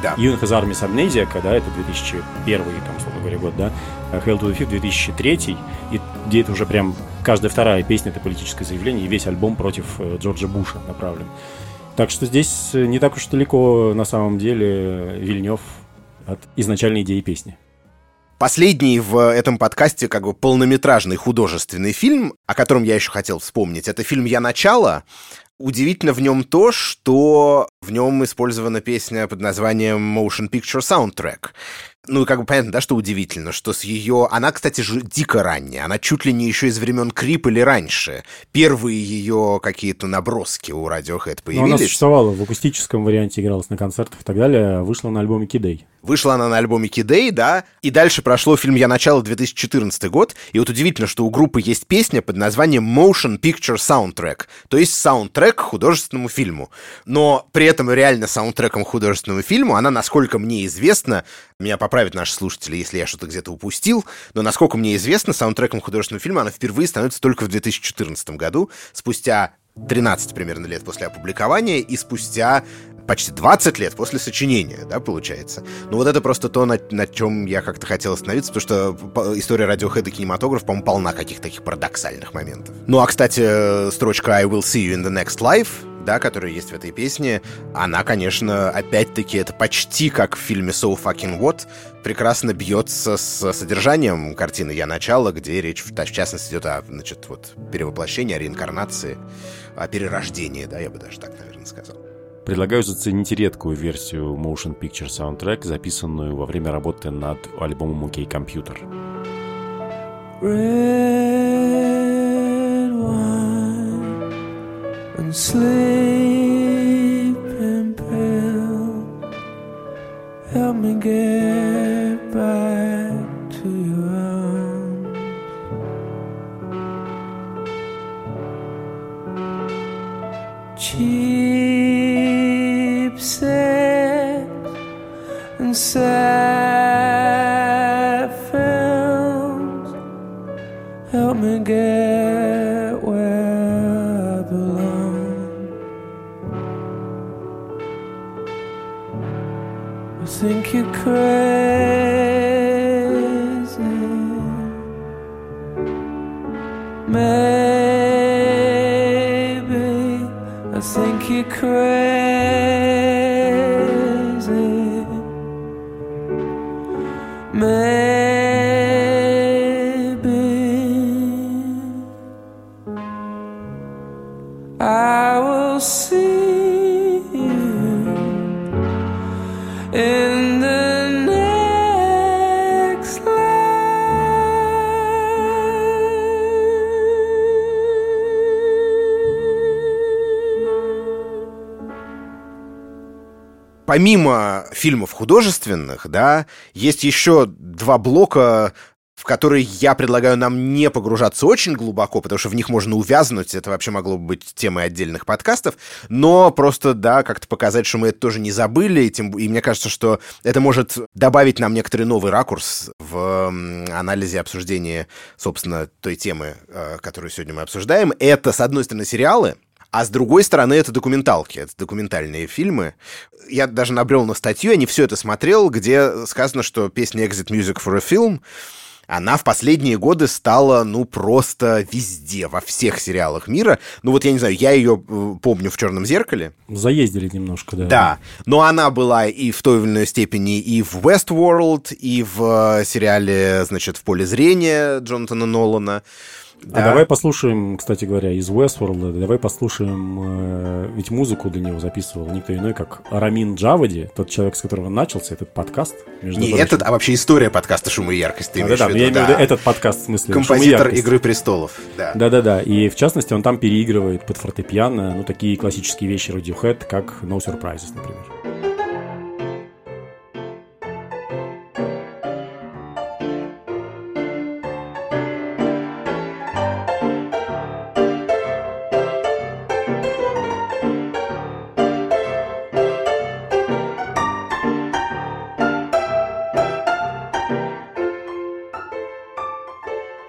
да. Young has Armies Amnesia, когда это 2001 там, условно говоря, год, да, Hail to the Thief 2003, и где это уже прям каждая вторая песня это политическое заявление, и весь альбом против э, Джорджа Буша направлен. Так что здесь э, не так уж далеко на самом деле Вильнев от изначальной идеи песни. Последний в этом подкасте как бы полнометражный художественный фильм, о котором я еще хотел вспомнить, это фильм «Я начало», Удивительно в нем то, что в нем использована песня под названием Motion Picture Soundtrack. Ну, как бы понятно, да, что удивительно, что с ее... Она, кстати же, дико ранняя. Она чуть ли не еще из времен Крип или раньше. Первые ее какие-то наброски у Radiohead появились. Но она существовала в акустическом варианте, игралась на концертах и так далее. Вышла на альбоме Кидей. Вышла она на альбоме Кидей, да, и дальше прошло фильм «Я начало» 2014 год, и вот удивительно, что у группы есть песня под названием Motion Picture Soundtrack, то есть саундтрек к художественному фильму. Но при этом реально саундтреком к художественному фильму она, насколько мне известно, меня поправят наши слушатели, если я что-то где-то упустил, но, насколько мне известно, саундтреком к художественному фильму она впервые становится только в 2014 году, спустя 13 примерно лет после опубликования и спустя почти 20 лет после сочинения, да, получается. Ну вот это просто то, на, на чем я как-то хотел остановиться, потому что история радиохэд и кинематограф, по-моему, полна каких-то таких парадоксальных моментов. Ну а, кстати, строчка «I will see you in the next life» да, которая есть в этой песне, она, конечно, опять-таки, это почти как в фильме So Fucking What, прекрасно бьется с содержанием картины «Я начало», где речь, в частности, идет о, значит, вот, перевоплощении, о реинкарнации, о перерождении, да, я бы даже так, наверное, сказал. предлагаю заценить редкую версию Motion Picture Soundtrack, записанную во время работы над альбомом OK Computer. Red wine and sleeping pill help me get pray. Помимо фильмов художественных, да, есть еще два блока в которые я предлагаю нам не погружаться очень глубоко, потому что в них можно увязнуть, это вообще могло бы быть темой отдельных подкастов, но просто, да, как-то показать, что мы это тоже не забыли, и, тем, и мне кажется, что это может добавить нам некоторый новый ракурс в анализе обсуждения, собственно, той темы, э, которую сегодня мы обсуждаем. Это, с одной стороны, сериалы, а с другой стороны, это документалки, это документальные фильмы. Я даже набрел на статью, я не все это смотрел, где сказано, что песня Exit Music for a Film она в последние годы стала, ну, просто везде, во всех сериалах мира. Ну, вот я не знаю, я ее э, помню в «Черном зеркале». Заездили немножко, да. Да, но она была и в той или иной степени и в Westworld, и в э, сериале, значит, «В поле зрения» Джонатана Нолана. Да. А давай послушаем, кстати говоря, из Westworld, давай послушаем, э, ведь музыку для него записывал никто иной, как Рамин Джавади, тот человек, с которого начался этот подкаст. Не этот, а вообще история подкаста «Шум и яркость», ты а, да, да, я имею в виду этот подкаст, в смысле Композитор «Игры престолов», да. Да-да-да, и в частности он там переигрывает под фортепиано, ну, такие классические вещи Radiohead, как No Surprises, например.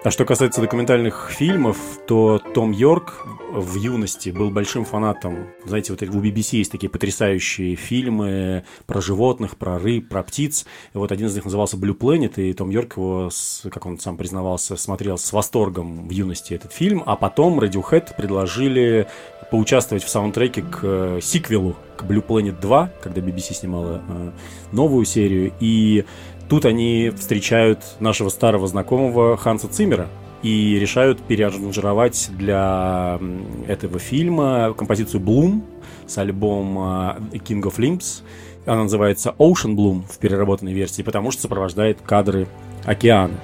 А что касается документальных фильмов, то Том Йорк в юности был большим фанатом. Знаете, вот у BBC есть такие потрясающие фильмы про животных, про рыб, про птиц. И вот один из них назывался Blue Planet, и Том Йорк его, как он сам признавался, смотрел с восторгом в юности этот фильм. А потом Radiohead предложили поучаствовать в саундтреке к э, сиквелу, к Blue Planet 2, когда BBC снимала э, новую серию. И Тут они встречают нашего старого знакомого Ханса Циммера и решают переаранжировать для этого фильма композицию Bloom с альбома King of Limbs. Она называется Ocean Bloom в переработанной версии, потому что сопровождает кадры океана.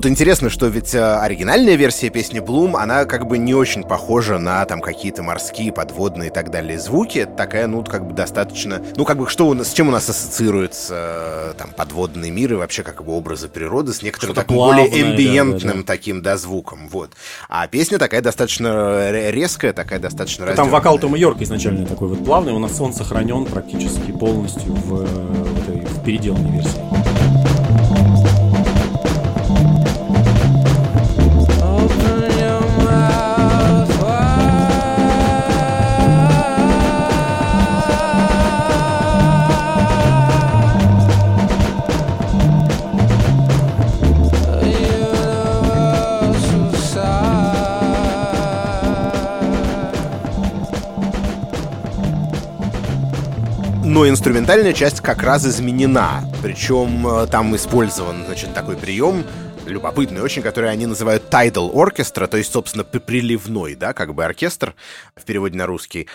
Тут интересно, что ведь э, оригинальная версия песни Bloom, она как бы не очень похожа на там какие-то морские, подводные и так далее звуки. Такая, ну, как бы достаточно... Ну, как бы что у нас, с чем у нас ассоциируется э, там подводный мир и вообще как бы образы природы с некоторым таким плавное, более эмбиентным да, да, да. таким, да, звуком. Вот. А песня такая достаточно резкая, такая достаточно Там вокал Тома Йорка изначально такой вот плавный, у нас он сохранен практически полностью в, в, этой, в переделанной версии. Но инструментальная часть как раз изменена. Причем э, там использован, значит, такой прием, любопытный очень, который они называют tidal orchestra, то есть, собственно, приливной, да, как бы оркестр в переводе на русский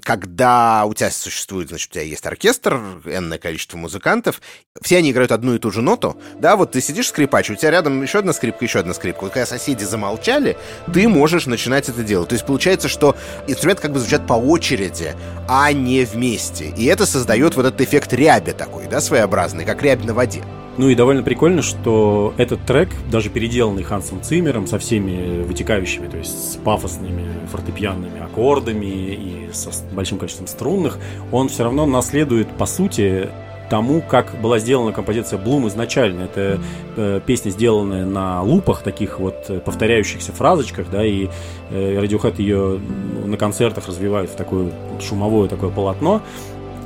когда у тебя существует, значит, у тебя есть оркестр, энное количество музыкантов, все они играют одну и ту же ноту, да, вот ты сидишь скрипач, у тебя рядом еще одна скрипка, еще одна скрипка. Вот когда соседи замолчали, ты можешь начинать это делать. То есть получается, что инструменты как бы звучат по очереди, а не вместе. И это создает вот этот эффект ряби такой, да, своеобразный, как рябь на воде. Ну и довольно прикольно, что этот трек, даже переделанный Хансом Циммером, со всеми вытекающими, то есть с пафосными фортепианными аккордами и со большим количеством струнных, он все равно наследует, по сути, тому, как была сделана композиция Bloom изначально. Это э, песня, сделанная на лупах, таких вот э, повторяющихся фразочках, да, и э, Radiohead ее на концертах развивает в такое шумовое такое полотно.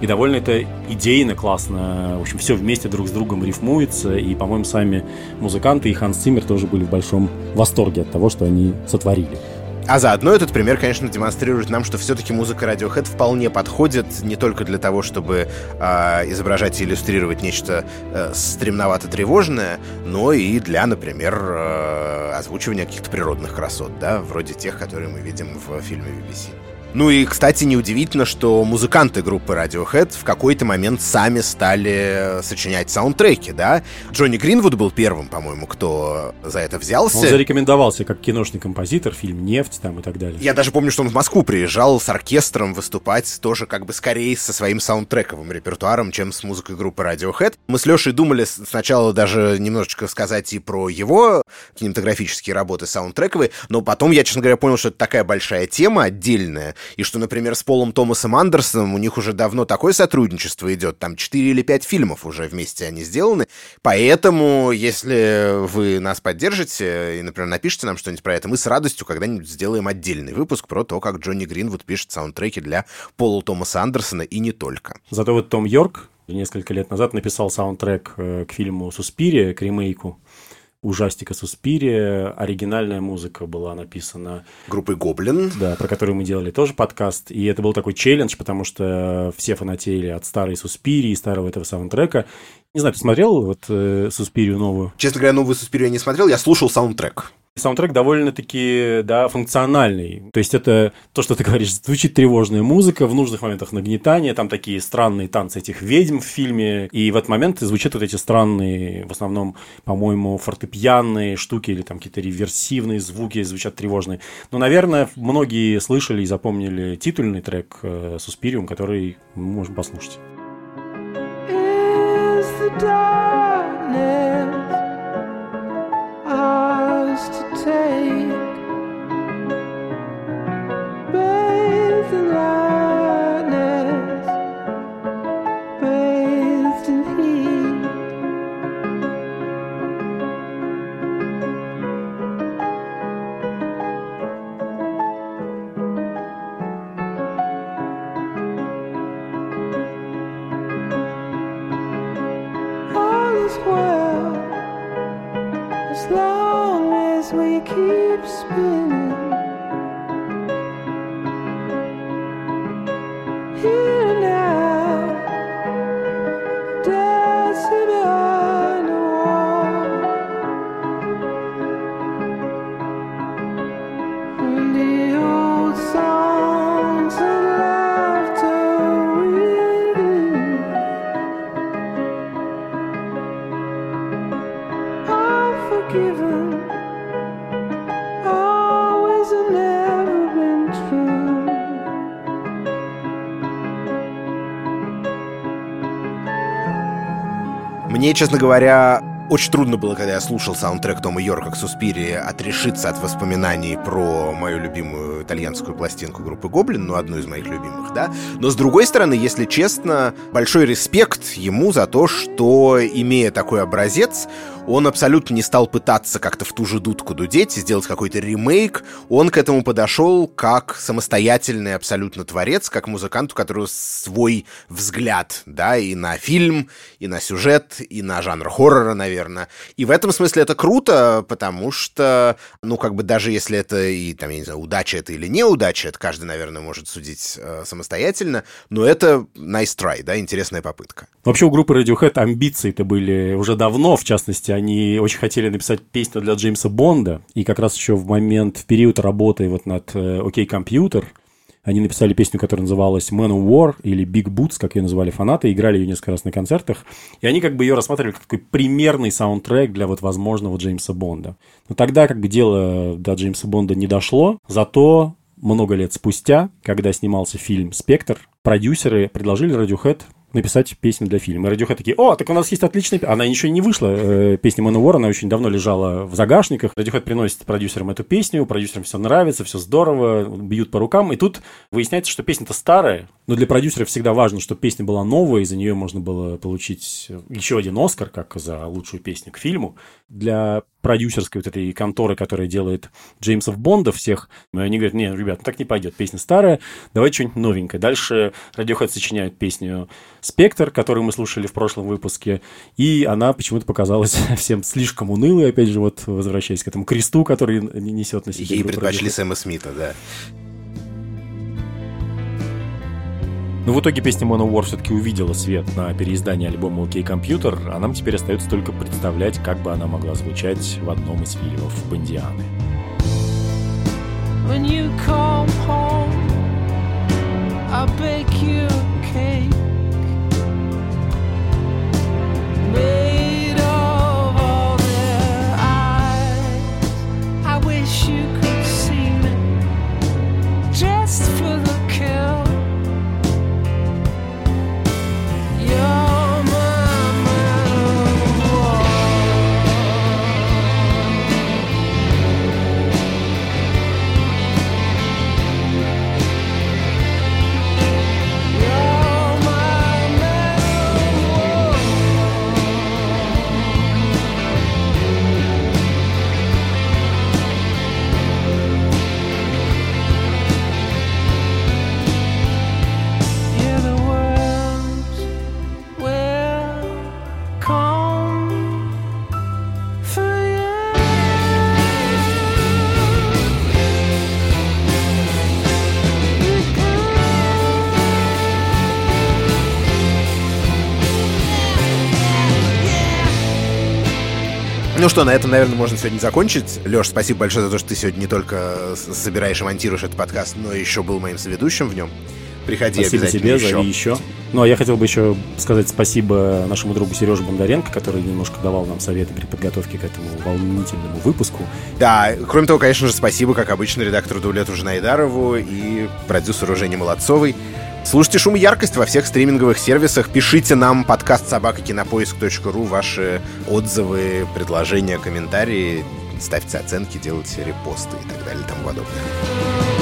И довольно это идейно классно. В общем, все вместе друг с другом рифмуется. И, по-моему, сами музыканты и Ханс Циммер тоже были в большом восторге от того, что они сотворили. А заодно этот пример, конечно, демонстрирует нам, что все-таки музыка Radiohead вполне подходит не только для того, чтобы э, изображать и иллюстрировать нечто э, стремновато-тревожное, но и для, например, э, озвучивания каких-то природных красот, да, вроде тех, которые мы видим в фильме BBC. Ну и, кстати, неудивительно, что музыканты группы Radiohead в какой-то момент сами стали сочинять саундтреки, да? Джонни Гринвуд был первым, по-моему, кто за это взялся. Он зарекомендовался как киношный композитор, фильм «Нефть» там и так далее. Я даже помню, что он в Москву приезжал с оркестром выступать, тоже как бы скорее со своим саундтрековым репертуаром, чем с музыкой группы Radiohead. Мы с Лешей думали сначала даже немножечко сказать и про его кинематографические работы саундтрековые, но потом я, честно говоря, понял, что это такая большая тема отдельная, и что, например, с Полом Томасом Андерсоном у них уже давно такое сотрудничество идет, там 4 или 5 фильмов уже вместе они сделаны, поэтому, если вы нас поддержите и, например, напишите нам что-нибудь про это, мы с радостью когда-нибудь сделаем отдельный выпуск про то, как Джонни Гринвуд пишет саундтреки для Пола Томаса Андерсона и не только. Зато вот Том Йорк несколько лет назад написал саундтрек э, к фильму «Суспирия», к ремейку ужастика Суспирия. Оригинальная музыка была написана... Группой Гоблин. Да, про которую мы делали тоже подкаст. И это был такой челлендж, потому что все фанатели от старой Суспирии, старого этого саундтрека. Не знаю, ты смотрел вот э, Суспирию новую? Честно говоря, новую Суспирию я не смотрел, я слушал саундтрек. Саундтрек довольно-таки, да, функциональный. То есть это то, что ты говоришь, звучит тревожная музыка, в нужных моментах нагнетания, там такие странные танцы этих ведьм в фильме, и в этот момент звучат вот эти странные, в основном, по-моему, фортепианные штуки или там какие-то реверсивные звуки звучат тревожные. Но, наверное, многие слышали и запомнили титульный трек «Суспириум», который мы можем послушать. to take. we keep spinning. Честно говоря, очень трудно было, когда я слушал саундтрек Тома Йорка к Суспири, отрешиться от воспоминаний про мою любимую итальянскую пластинку группы Гоблин, ну, одну из моих любимых, да. Но, с другой стороны, если честно, большой респект ему за то, что, имея такой образец, он абсолютно не стал пытаться как-то в ту же дудку дудеть, сделать какой-то ремейк. Он к этому подошел как самостоятельный абсолютно творец, как музыкант, у которого свой взгляд, да, и на фильм, и на сюжет, и на жанр хоррора, наверное. И в этом смысле это круто, потому что, ну, как бы даже если это и, там, я не знаю, удача это или неудача, это каждый, наверное, может судить э, самостоятельно, но это nice try, да, интересная попытка. Вообще у группы Radiohead амбиции-то были уже давно, в частности, они очень хотели написать песню для Джеймса Бонда, и как раз еще в момент, в период работы вот над э, «Окей, компьютер», они написали песню, которая называлась Man of War или Big Boots, как ее называли фанаты, играли ее несколько раз на концертах. И они как бы ее рассматривали как такой примерный саундтрек для вот возможного Джеймса Бонда. Но тогда как бы дело до Джеймса Бонда не дошло, зато много лет спустя, когда снимался фильм «Спектр», продюсеры предложили Radiohead написать песню для фильма. И такие, о, так у нас есть отличная песня. Она еще не вышла, э, песня Manowar, она очень давно лежала в загашниках. Radiohead приносит продюсерам эту песню, продюсерам все нравится, все здорово, бьют по рукам. И тут выясняется, что песня-то старая, но для продюсеров всегда важно, чтобы песня была новая, и за нее можно было получить еще один Оскар, как за лучшую песню к фильму. Для продюсерской вот этой конторы, которая делает Джеймсов Бонда всех, и они говорят, не, ребят, ну так не пойдет, песня старая, давайте что-нибудь новенькое. Дальше Radiohead сочиняет песню «Спектр», которую мы слушали в прошлом выпуске, и она почему-то показалась всем слишком унылой, опять же, вот возвращаясь к этому кресту, который несет на себе. Ей предпочли Сэма Смита, да. Но в итоге песня Manowar все-таки увидела свет на переиздании альбома OK Computer, а нам теперь остается только представлять, как бы она могла звучать в одном из фильмов Бондианы. When you come home, I bake you a cake. Made Ну что, на этом, наверное, можно сегодня закончить. Леш, спасибо большое за то, что ты сегодня не только собираешь и монтируешь этот подкаст, но еще был моим соведущим в нем. Приходи спасибо обязательно тебе, еще. зови еще. Ну, а я хотел бы еще сказать спасибо нашему другу Сереже Бондаренко, который немножко давал нам советы при подготовке к этому волнительному выпуску. Да, кроме того, конечно же, спасибо, как обычно, редактору Дулету Жнайдарову и продюсеру Жене Молодцовой. Слушайте «Шум и яркость» во всех стриминговых сервисах. Пишите нам подкаст собакакинопоиск.ру ваши отзывы, предложения, комментарии. Ставьте оценки, делайте репосты и так далее и тому подобное.